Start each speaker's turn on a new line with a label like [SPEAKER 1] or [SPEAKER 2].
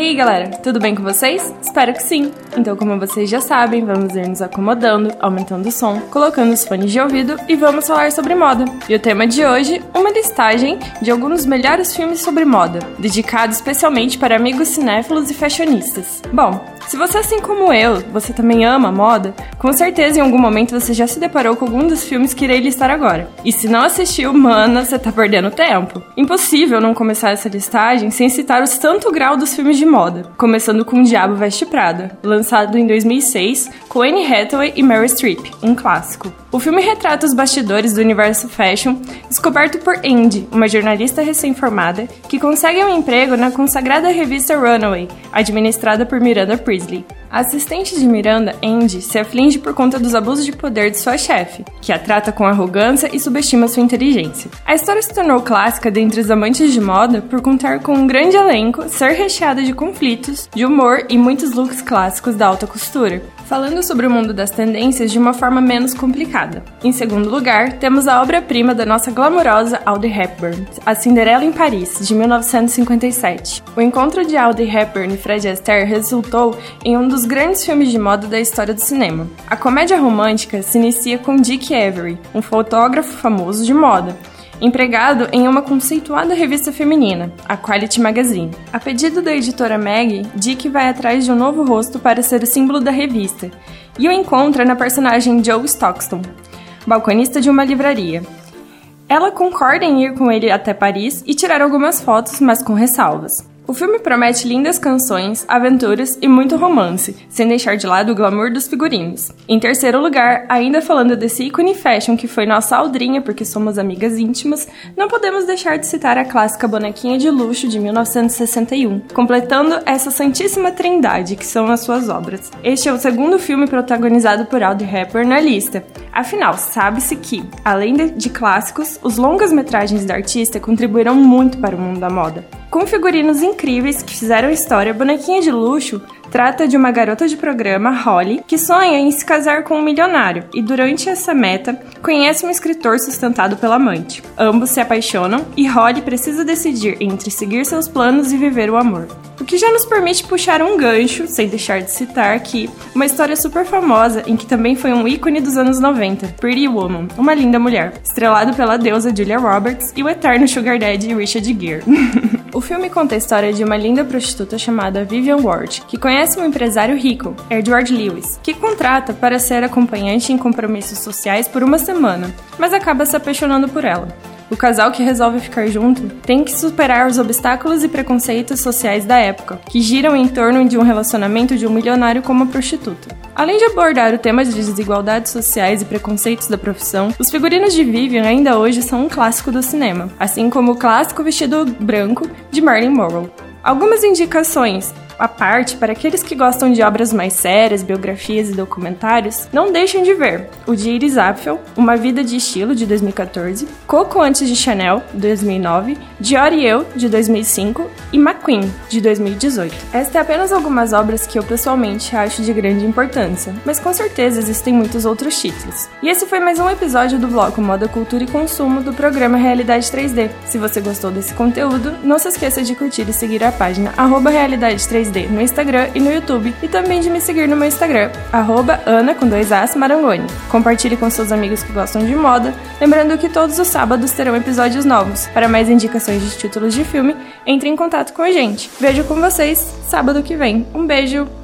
[SPEAKER 1] aí, galera, tudo bem com vocês? Espero que sim. Então, como vocês já sabem, vamos ir nos acomodando, aumentando o som, colocando os fones de ouvido e vamos falar sobre moda. E o tema de hoje, uma listagem de alguns dos melhores filmes sobre moda, dedicado especialmente para amigos cinéfilos e fashionistas. Bom, se você assim como eu, você também ama moda, com certeza em algum momento você já se deparou com algum dos filmes que irei listar agora. E se não assistiu, mana, você tá perdendo tempo. Impossível não começar essa listagem sem citar o santo grau dos filmes de moda, começando com Diabo Veste Prada, lançado em 2006 com Anne Hathaway e Meryl Streep, um clássico. O filme retrata os bastidores do universo fashion, descoberto por Andy, uma jornalista recém-formada que consegue um emprego na consagrada revista Runaway, administrada por Miranda Priestley. A assistente de Miranda, Andy, se aflige por conta dos abusos de poder de sua chefe, que a trata com arrogância e subestima sua inteligência. A história se tornou clássica dentre os amantes de moda por contar com um grande elenco, ser recheada de conflitos, de humor e muitos looks clássicos da alta costura, falando sobre o mundo das tendências de uma forma menos complicada. Em segundo lugar, temos a obra-prima da nossa glamourosa Audrey Hepburn, A Cinderela em Paris, de 1957. O encontro de Audrey Hepburn e Fred Astaire resultou em um dos grandes filmes de moda da história do cinema. A comédia romântica se inicia com Dick Avery, um fotógrafo famoso de moda, empregado em uma conceituada revista feminina, a Quality Magazine. A pedido da editora Meg, Dick vai atrás de um novo rosto para ser o símbolo da revista e o encontra na personagem Joe Stockton, balconista de uma livraria. Ela concorda em ir com ele até Paris e tirar algumas fotos, mas com ressalvas. O filme promete lindas canções, aventuras e muito romance, sem deixar de lado o glamour dos figurinos. Em terceiro lugar, ainda falando desse ícone fashion que foi nossa aldrinha porque somos amigas íntimas, não podemos deixar de citar a clássica bonequinha de luxo de 1961, completando essa santíssima trindade que são as suas obras. Este é o segundo filme protagonizado por Audrey Hepburn na lista. Afinal, sabe-se que, além de clássicos, os longas-metragens da artista contribuíram muito para o mundo da moda. Com figurinos incríveis que fizeram história, Bonequinha de Luxo trata de uma garota de programa, Holly, que sonha em se casar com um milionário e, durante essa meta, conhece um escritor sustentado pela amante. Ambos se apaixonam e Holly precisa decidir entre seguir seus planos e viver o amor. O que já nos permite puxar um gancho, sem deixar de citar aqui, uma história super famosa em que também foi um ícone dos anos 90, Pretty Woman, Uma Linda Mulher, estrelado pela deusa Julia Roberts e o eterno Sugar Daddy Richard Gere. O filme conta a história de uma linda prostituta chamada Vivian Ward, que conhece um empresário rico, Edward Lewis, que contrata para ser acompanhante em compromissos sociais por uma semana, mas acaba se apaixonando por ela. O casal que resolve ficar junto tem que superar os obstáculos e preconceitos sociais da época, que giram em torno de um relacionamento de um milionário com uma prostituta. Além de abordar o tema de desigualdades sociais e preconceitos da profissão, os figurinos de Vivian ainda hoje são um clássico do cinema, assim como o clássico vestido branco de Marilyn Monroe. Algumas indicações à parte, para aqueles que gostam de obras mais sérias, biografias e documentários, não deixem de ver o de Iris Apfel, Uma Vida de Estilo, de 2014, Coco Antes de Chanel, de 2009, Dior e Eu, de 2005 e McQueen, de 2018. Esta é apenas algumas obras que eu pessoalmente acho de grande importância, mas com certeza existem muitos outros títulos. E esse foi mais um episódio do bloco Moda, Cultura e Consumo do programa Realidade 3D. Se você gostou desse conteúdo, não se esqueça de curtir e seguir a página Realidade 3D 3D no Instagram e no YouTube, e também de me seguir no meu Instagram, arroba Ana com dois As Marangoni. Compartilhe com seus amigos que gostam de moda, lembrando que todos os sábados terão episódios novos. Para mais indicações de títulos de filme, entre em contato com a gente. Vejo com vocês sábado que vem. Um beijo!